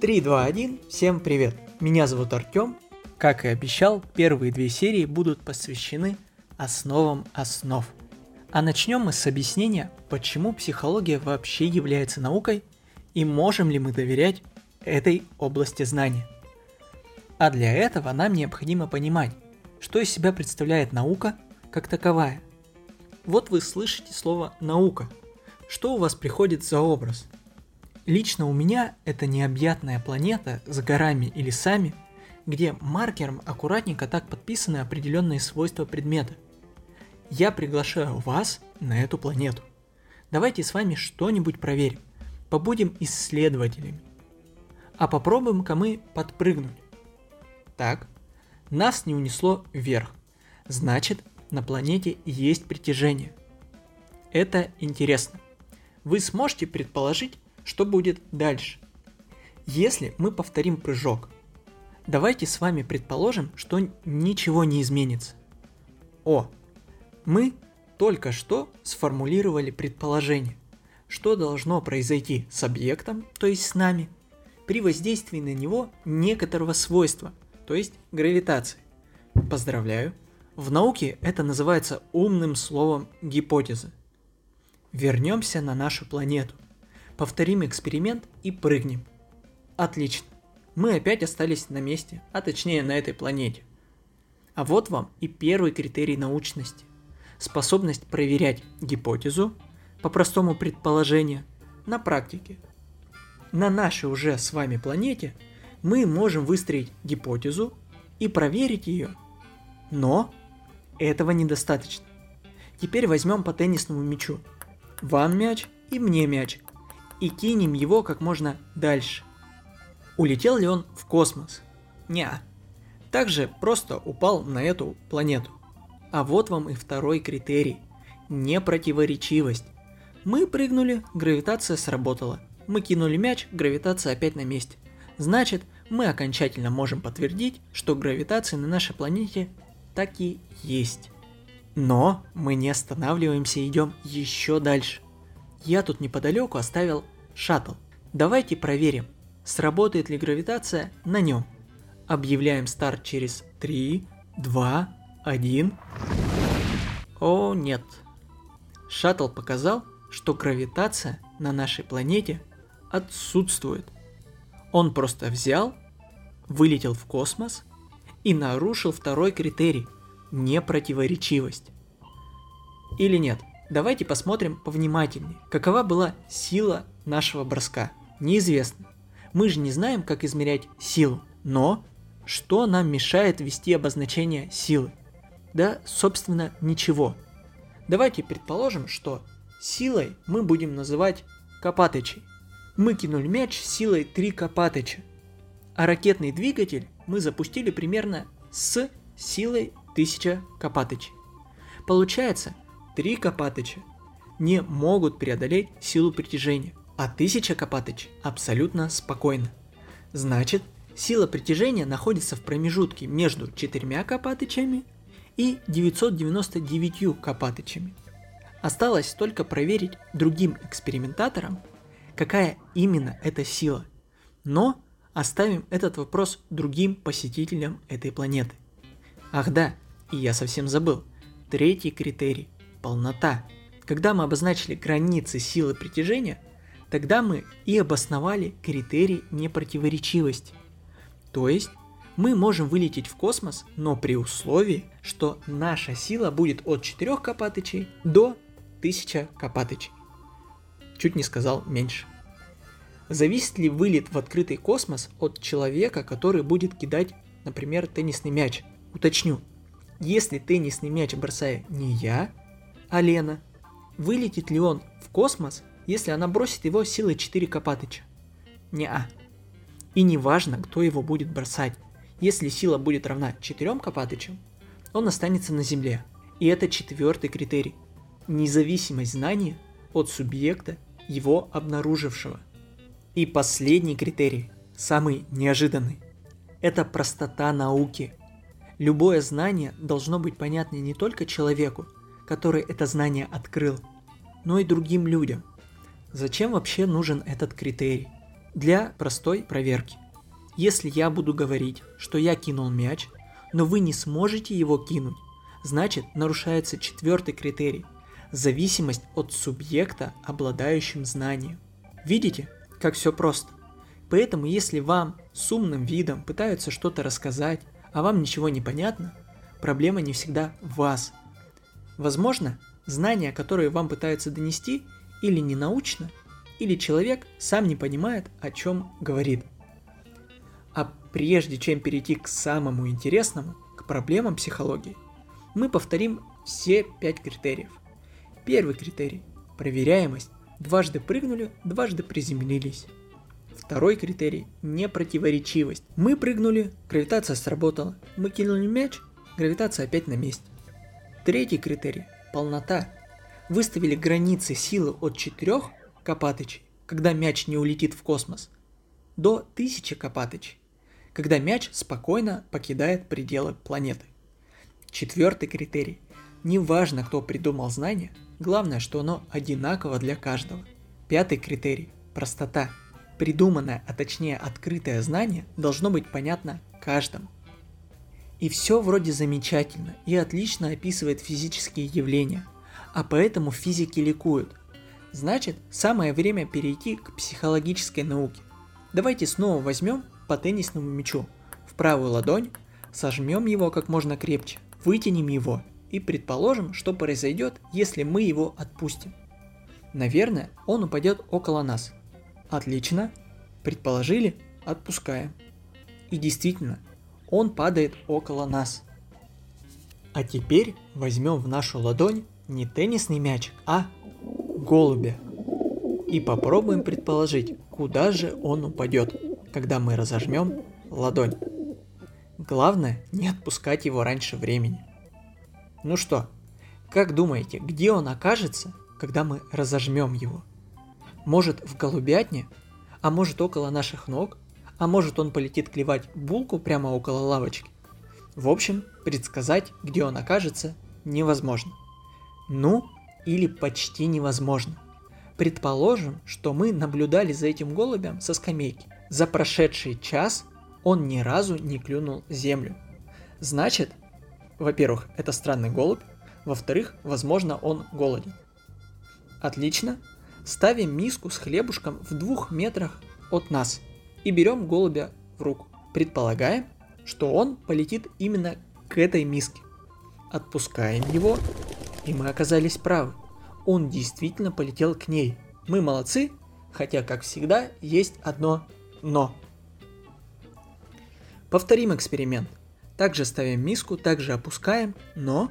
3, 2, 1, всем привет! Меня зовут Артем. Как и обещал, первые две серии будут посвящены основам основ. А начнем мы с объяснения, почему психология вообще является наукой и можем ли мы доверять этой области знания. А для этого нам необходимо понимать, что из себя представляет наука как таковая. Вот вы слышите слово «наука». Что у вас приходит за образ? Лично у меня это необъятная планета с горами и лесами, где маркером аккуратненько так подписаны определенные свойства предмета. Я приглашаю вас на эту планету. Давайте с вами что-нибудь проверим. Побудем исследователями. А попробуем-ка мы подпрыгнуть. Так, нас не унесло вверх. Значит, на планете есть притяжение. Это интересно. Вы сможете предположить, что будет дальше? Если мы повторим прыжок, давайте с вами предположим, что ничего не изменится. О, мы только что сформулировали предположение, что должно произойти с объектом, то есть с нами, при воздействии на него некоторого свойства – то есть гравитации. Поздравляю. В науке это называется умным словом гипотеза. Вернемся на нашу планету. Повторим эксперимент и прыгнем. Отлично. Мы опять остались на месте, а точнее на этой планете. А вот вам и первый критерий научности. Способность проверять гипотезу, по простому предположению, на практике. На нашей уже с вами планете – мы можем выстроить гипотезу и проверить ее. Но этого недостаточно. Теперь возьмем по теннисному мячу. Вам мяч и мне мяч. И кинем его как можно дальше. Улетел ли он в космос? Неа. Также просто упал на эту планету. А вот вам и второй критерий. Непротиворечивость. Мы прыгнули, гравитация сработала. Мы кинули мяч, гравитация опять на месте. Значит, мы окончательно можем подтвердить, что гравитация на нашей планете так и есть. Но мы не останавливаемся и идем еще дальше. Я тут неподалеку оставил шаттл. Давайте проверим, сработает ли гравитация на нем. Объявляем старт через 3, 2, 1. О нет. Шаттл показал, что гравитация на нашей планете отсутствует. Он просто взял, вылетел в космос и нарушил второй критерий – непротиворечивость. Или нет? Давайте посмотрим повнимательнее, какова была сила нашего броска. Неизвестно. Мы же не знаем, как измерять силу, но что нам мешает ввести обозначение силы? Да, собственно, ничего. Давайте предположим, что силой мы будем называть Копатычей. Мы кинули мяч силой 3 Копатыча, а ракетный двигатель мы запустили примерно с силой 1000 Копатычей. Получается, 3 Копатыча не могут преодолеть силу притяжения, а 1000 Копатыч абсолютно спокойно. Значит, сила притяжения находится в промежутке между 4 Копатычами и 999 Копатычами. Осталось только проверить другим экспериментаторам – какая именно эта сила. Но оставим этот вопрос другим посетителям этой планеты. Ах да, и я совсем забыл. Третий критерий – полнота. Когда мы обозначили границы силы притяжения, тогда мы и обосновали критерий непротиворечивости. То есть мы можем вылететь в космос, но при условии, что наша сила будет от 4 копатычей до 1000 копатычей. Чуть не сказал меньше. Зависит ли вылет в открытый космос от человека, который будет кидать, например, теннисный мяч? Уточню. Если теннисный мяч бросаю не я, а Лена, вылетит ли он в космос, если она бросит его силой 4 Копатыча? Не-а. И не важно, кто его будет бросать. Если сила будет равна 4 Копатычам, он останется на Земле. И это четвертый критерий. Независимость знания от субъекта, его обнаружившего. И последний критерий, самый неожиданный, это простота науки. Любое знание должно быть понятно не только человеку, который это знание открыл, но и другим людям. Зачем вообще нужен этот критерий? Для простой проверки. Если я буду говорить, что я кинул мяч, но вы не сможете его кинуть, значит нарушается четвертый критерий – зависимость от субъекта, обладающим знанием. Видите, как все просто? Поэтому если вам с умным видом пытаются что-то рассказать, а вам ничего не понятно, проблема не всегда в вас. Возможно, знания, которые вам пытаются донести, или не научно, или человек сам не понимает, о чем говорит. А прежде чем перейти к самому интересному, к проблемам психологии, мы повторим все пять критериев. Первый критерий – проверяемость. Дважды прыгнули, дважды приземлились. Второй критерий – непротиворечивость. Мы прыгнули, гравитация сработала. Мы кинули мяч, гравитация опять на месте. Третий критерий – полнота. Выставили границы силы от 4 копатычей, когда мяч не улетит в космос, до 1000 копатычей, когда мяч спокойно покидает пределы планеты. Четвертый критерий. Неважно, кто придумал знание, главное, что оно одинаково для каждого. Пятый критерий. Простота. Придуманное, а точнее открытое знание должно быть понятно каждому. И все вроде замечательно и отлично описывает физические явления, а поэтому физики ликуют. Значит, самое время перейти к психологической науке. Давайте снова возьмем по теннисному мячу в правую ладонь, сожмем его как можно крепче, вытянем его и предположим, что произойдет, если мы его отпустим. Наверное, он упадет около нас – Отлично. Предположили, отпускаем. И действительно, он падает около нас. А теперь возьмем в нашу ладонь не теннисный мячик, а голубя. И попробуем предположить, куда же он упадет, когда мы разожмем ладонь. Главное, не отпускать его раньше времени. Ну что, как думаете, где он окажется, когда мы разожмем его? Может в голубятне, а может около наших ног, а может он полетит клевать булку прямо около лавочки. В общем, предсказать, где он окажется, невозможно. Ну, или почти невозможно. Предположим, что мы наблюдали за этим голубем со скамейки. За прошедший час он ни разу не клюнул землю. Значит, во-первых, это странный голубь, во-вторых, возможно, он голоден. Отлично, Ставим миску с хлебушком в двух метрах от нас и берем голубя в руку. Предполагаем, что он полетит именно к этой миске. Отпускаем его, и мы оказались правы. Он действительно полетел к ней. Мы молодцы, хотя, как всегда, есть одно «но». Повторим эксперимент. Также ставим миску, также опускаем, но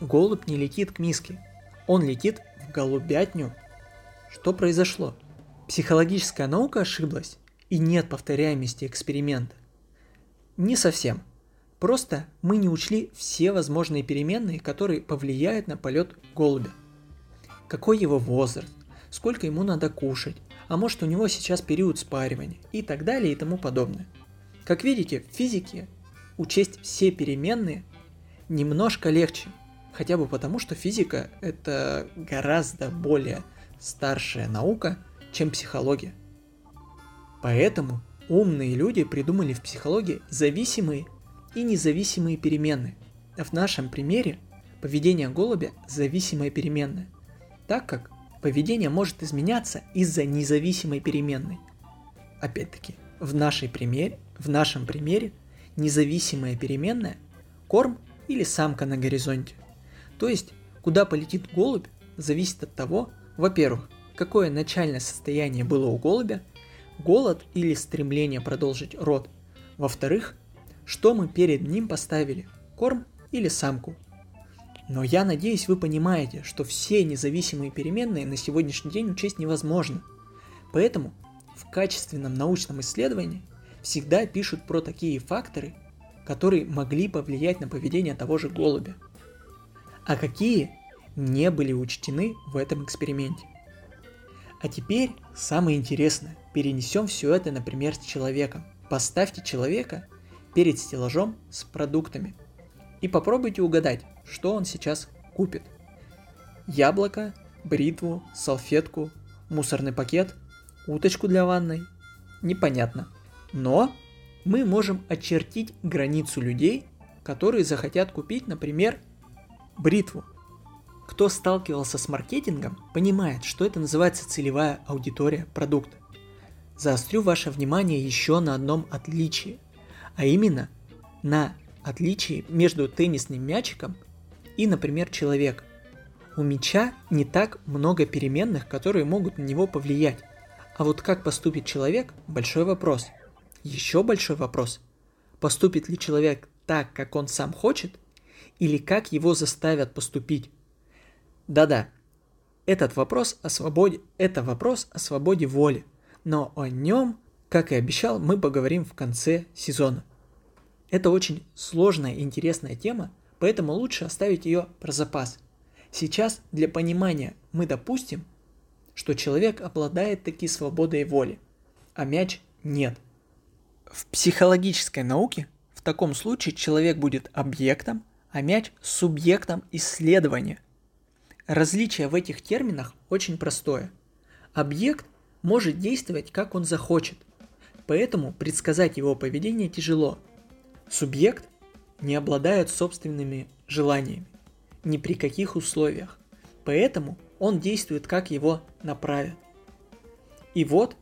голубь не летит к миске. Он летит в голубятню что произошло? Психологическая наука ошиблась и нет повторяемости эксперимента. Не совсем. Просто мы не учли все возможные переменные, которые повлияют на полет голубя. Какой его возраст, сколько ему надо кушать, а может у него сейчас период спаривания и так далее и тому подобное. Как видите, в физике учесть все переменные немножко легче, хотя бы потому, что физика это гораздо более старшая наука, чем психология. Поэтому умные люди придумали в психологии зависимые и независимые переменные. В нашем примере поведение голубя зависимая переменная, так как поведение может изменяться из-за независимой переменной. Опять-таки, в, нашей примере, в нашем примере независимая переменная – корм или самка на горизонте. То есть, куда полетит голубь, зависит от того, во-первых, какое начальное состояние было у голубя, голод или стремление продолжить род. Во-вторых, что мы перед ним поставили, корм или самку. Но я надеюсь, вы понимаете, что все независимые переменные на сегодняшний день учесть невозможно. Поэтому в качественном научном исследовании всегда пишут про такие факторы, которые могли повлиять на поведение того же голубя. А какие не были учтены в этом эксперименте. А теперь самое интересное. Перенесем все это, например, с человеком. Поставьте человека перед стеллажом с продуктами и попробуйте угадать, что он сейчас купит. Яблоко, бритву, салфетку, мусорный пакет, уточку для ванной непонятно. Но мы можем очертить границу людей, которые захотят купить, например, бритву. Кто сталкивался с маркетингом, понимает, что это называется целевая аудитория продукта. Заострю ваше внимание еще на одном отличии, а именно на отличии между теннисным мячиком и, например, человеком. У мяча не так много переменных, которые могут на него повлиять. А вот как поступит человек – большой вопрос. Еще большой вопрос – поступит ли человек так, как он сам хочет, или как его заставят поступить. Да-да, этот вопрос о свободе, это вопрос о свободе воли, но о нем, как и обещал, мы поговорим в конце сезона. Это очень сложная и интересная тема, поэтому лучше оставить ее про запас. Сейчас для понимания мы допустим, что человек обладает таки свободой воли, а мяч нет. В психологической науке в таком случае человек будет объектом, а мяч субъектом исследования. Различие в этих терминах очень простое. Объект может действовать как он захочет, поэтому предсказать его поведение тяжело. Субъект не обладает собственными желаниями ни при каких условиях, поэтому он действует как его направят. И вот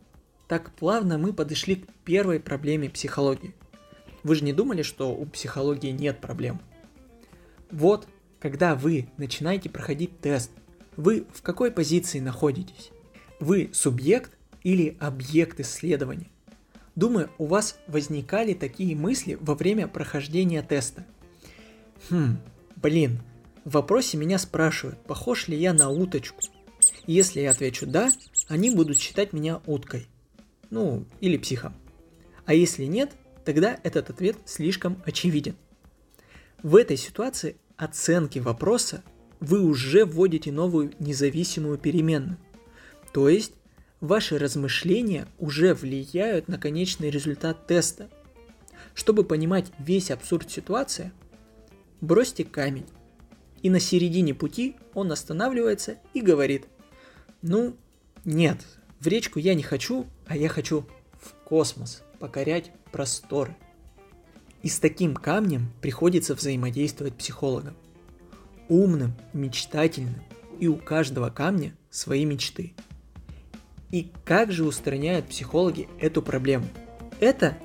так плавно мы подошли к первой проблеме психологии. Вы же не думали, что у психологии нет проблем? Вот, когда вы начинаете проходить тест, вы в какой позиции находитесь? Вы субъект или объект исследования? Думаю, у вас возникали такие мысли во время прохождения теста. Хм, блин, в вопросе меня спрашивают, похож ли я на уточку. Если я отвечу «да», они будут считать меня уткой. Ну, или психом. А если нет, тогда этот ответ слишком очевиден. В этой ситуации оценки вопроса вы уже вводите новую независимую переменную. То есть ваши размышления уже влияют на конечный результат теста. Чтобы понимать весь абсурд ситуации, бросьте камень. И на середине пути он останавливается и говорит, ну, нет, в речку я не хочу, а я хочу в космос покорять просторы. И с таким камнем приходится взаимодействовать психологам. Умным, мечтательным, и у каждого камня свои мечты. И как же устраняют психологи эту проблему? Это